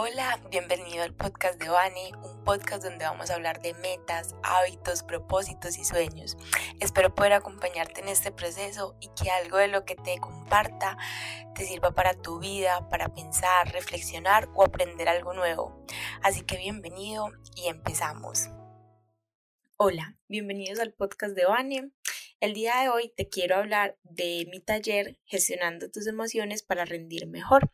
Hola, bienvenido al podcast de Vani, un podcast donde vamos a hablar de metas, hábitos, propósitos y sueños. Espero poder acompañarte en este proceso y que algo de lo que te comparta te sirva para tu vida, para pensar, reflexionar o aprender algo nuevo. Así que bienvenido y empezamos. Hola, bienvenidos al podcast de Vani. El día de hoy te quiero hablar de mi taller Gestionando tus emociones para rendir mejor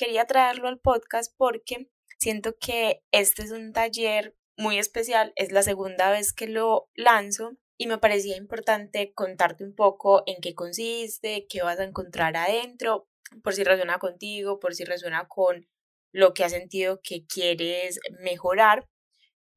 quería traerlo al podcast porque siento que este es un taller muy especial, es la segunda vez que lo lanzo y me parecía importante contarte un poco en qué consiste, qué vas a encontrar adentro, por si resuena contigo, por si resuena con lo que has sentido que quieres mejorar.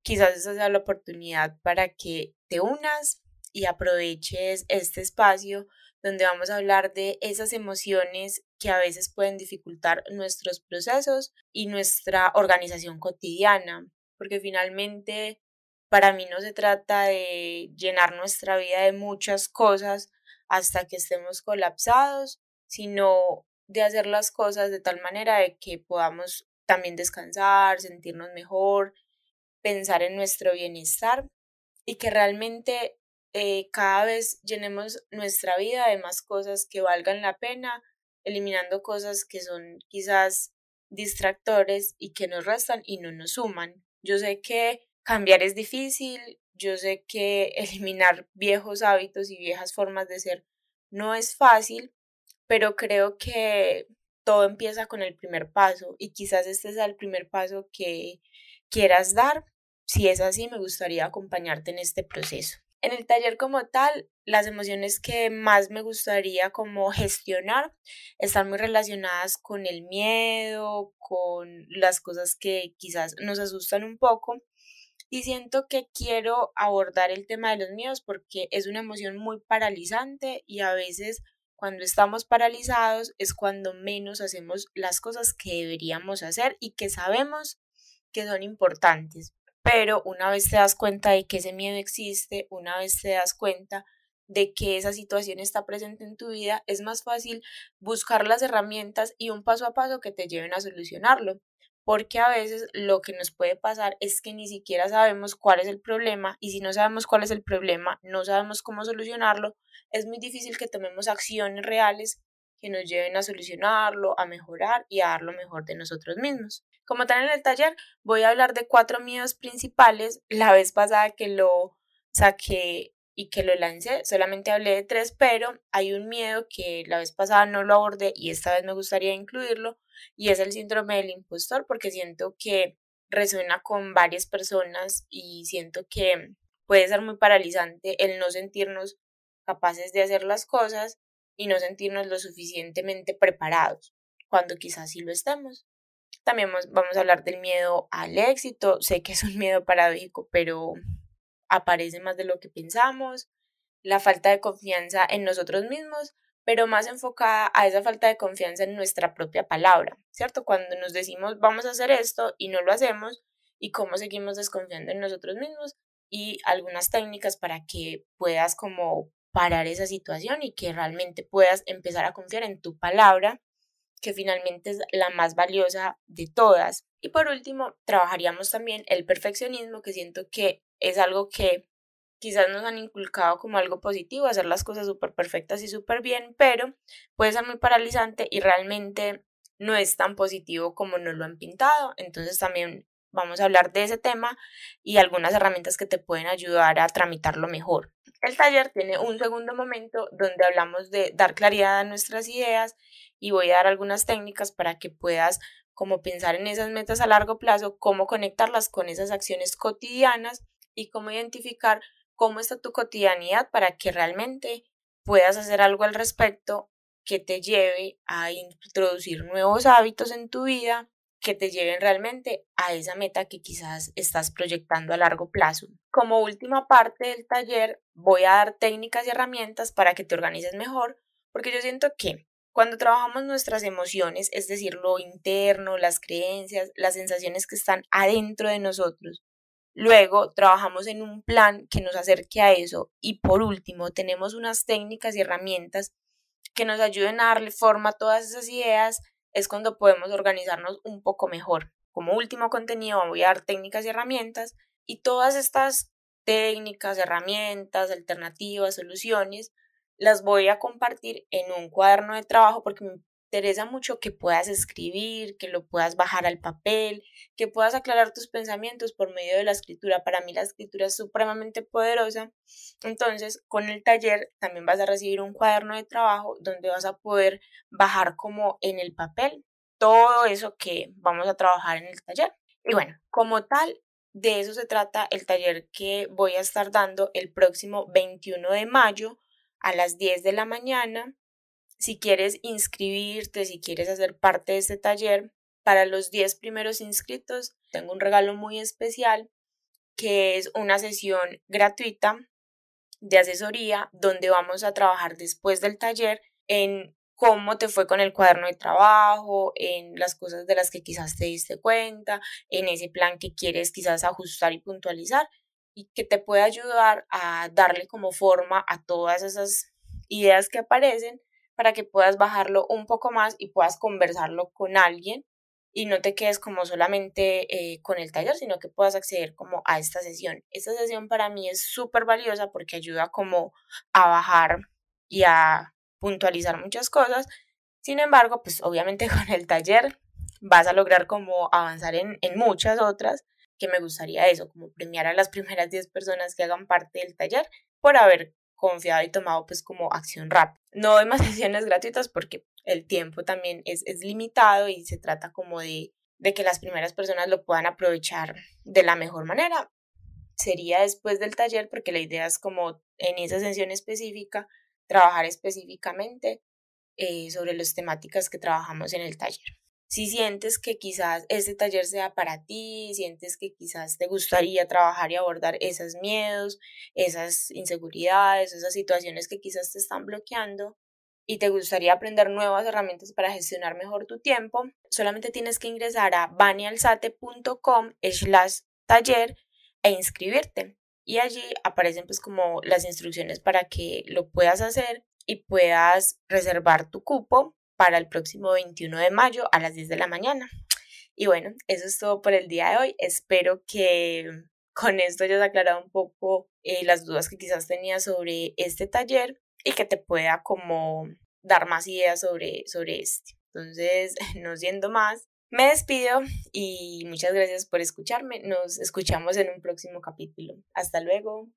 Quizás esa sea la oportunidad para que te unas y aproveches este espacio donde vamos a hablar de esas emociones que a veces pueden dificultar nuestros procesos y nuestra organización cotidiana, porque finalmente para mí no se trata de llenar nuestra vida de muchas cosas hasta que estemos colapsados, sino de hacer las cosas de tal manera de que podamos también descansar, sentirnos mejor, pensar en nuestro bienestar y que realmente eh, cada vez llenemos nuestra vida de más cosas que valgan la pena, eliminando cosas que son quizás distractores y que nos restan y no nos suman. Yo sé que cambiar es difícil, yo sé que eliminar viejos hábitos y viejas formas de ser no es fácil, pero creo que todo empieza con el primer paso y quizás este sea el primer paso que quieras dar. Si es así, me gustaría acompañarte en este proceso. En el taller como tal, las emociones que más me gustaría como gestionar están muy relacionadas con el miedo, con las cosas que quizás nos asustan un poco. Y siento que quiero abordar el tema de los miedos porque es una emoción muy paralizante y a veces cuando estamos paralizados es cuando menos hacemos las cosas que deberíamos hacer y que sabemos que son importantes pero una vez te das cuenta de que ese miedo existe, una vez te das cuenta de que esa situación está presente en tu vida, es más fácil buscar las herramientas y un paso a paso que te lleven a solucionarlo. Porque a veces lo que nos puede pasar es que ni siquiera sabemos cuál es el problema y si no sabemos cuál es el problema, no sabemos cómo solucionarlo, es muy difícil que tomemos acciones reales que nos lleven a solucionarlo, a mejorar y a dar lo mejor de nosotros mismos. Como tal en el taller voy a hablar de cuatro miedos principales. La vez pasada que lo saqué y que lo lancé, solamente hablé de tres, pero hay un miedo que la vez pasada no lo abordé y esta vez me gustaría incluirlo y es el síndrome del impostor porque siento que resuena con varias personas y siento que puede ser muy paralizante el no sentirnos capaces de hacer las cosas y no sentirnos lo suficientemente preparados cuando quizás sí lo estemos. También vamos a hablar del miedo al éxito. Sé que es un miedo paradójico, pero aparece más de lo que pensamos. La falta de confianza en nosotros mismos, pero más enfocada a esa falta de confianza en nuestra propia palabra, ¿cierto? Cuando nos decimos vamos a hacer esto y no lo hacemos y cómo seguimos desconfiando en nosotros mismos y algunas técnicas para que puedas como parar esa situación y que realmente puedas empezar a confiar en tu palabra que finalmente es la más valiosa de todas. Y por último, trabajaríamos también el perfeccionismo, que siento que es algo que quizás nos han inculcado como algo positivo, hacer las cosas súper perfectas y súper bien, pero puede ser muy paralizante y realmente no es tan positivo como nos lo han pintado. Entonces también vamos a hablar de ese tema y algunas herramientas que te pueden ayudar a tramitarlo mejor. El taller tiene un segundo momento donde hablamos de dar claridad a nuestras ideas y voy a dar algunas técnicas para que puedas como pensar en esas metas a largo plazo, cómo conectarlas con esas acciones cotidianas y cómo identificar cómo está tu cotidianidad para que realmente puedas hacer algo al respecto que te lleve a introducir nuevos hábitos en tu vida que te lleven realmente a esa meta que quizás estás proyectando a largo plazo. Como última parte del taller voy a dar técnicas y herramientas para que te organices mejor, porque yo siento que cuando trabajamos nuestras emociones, es decir, lo interno, las creencias, las sensaciones que están adentro de nosotros, luego trabajamos en un plan que nos acerque a eso y por último tenemos unas técnicas y herramientas que nos ayuden a darle forma a todas esas ideas, es cuando podemos organizarnos un poco mejor. como último contenido voy a dar técnicas y herramientas y todas estas técnicas, herramientas, alternativas, soluciones, las voy a compartir en un cuaderno de trabajo porque me interesa mucho que puedas escribir, que lo puedas bajar al papel, que puedas aclarar tus pensamientos por medio de la escritura. Para mí la escritura es supremamente poderosa. Entonces, con el taller también vas a recibir un cuaderno de trabajo donde vas a poder bajar como en el papel todo eso que vamos a trabajar en el taller. Y bueno, como tal, de eso se trata el taller que voy a estar dando el próximo 21 de mayo a las 10 de la mañana si quieres inscribirte, si quieres hacer parte de este taller, para los 10 primeros inscritos tengo un regalo muy especial que es una sesión gratuita de asesoría donde vamos a trabajar después del taller en cómo te fue con el cuaderno de trabajo, en las cosas de las que quizás te diste cuenta, en ese plan que quieres quizás ajustar y puntualizar y que te puede ayudar a darle como forma a todas esas ideas que aparecen para que puedas bajarlo un poco más y puedas conversarlo con alguien y no te quedes como solamente eh, con el taller, sino que puedas acceder como a esta sesión. Esta sesión para mí es súper valiosa porque ayuda como a bajar y a puntualizar muchas cosas. Sin embargo, pues obviamente con el taller vas a lograr como avanzar en, en muchas otras que me gustaría eso, como premiar a las primeras 10 personas que hagan parte del taller por haber confiado y tomado pues como acción rápida. No hay más sesiones gratuitas porque el tiempo también es, es limitado y se trata como de, de que las primeras personas lo puedan aprovechar de la mejor manera. Sería después del taller porque la idea es como en esa sesión específica trabajar específicamente eh, sobre las temáticas que trabajamos en el taller si sientes que quizás este taller sea para ti, sientes que quizás te gustaría trabajar y abordar esos miedos, esas inseguridades, esas situaciones que quizás te están bloqueando y te gustaría aprender nuevas herramientas para gestionar mejor tu tiempo, solamente tienes que ingresar a banialsate.com slash taller e inscribirte. Y allí aparecen pues como las instrucciones para que lo puedas hacer y puedas reservar tu cupo para el próximo 21 de mayo a las 10 de la mañana. Y bueno, eso es todo por el día de hoy. Espero que con esto hayas aclarado un poco eh, las dudas que quizás tenías sobre este taller y que te pueda como dar más ideas sobre, sobre este. Entonces, no siendo más, me despido y muchas gracias por escucharme. Nos escuchamos en un próximo capítulo. Hasta luego.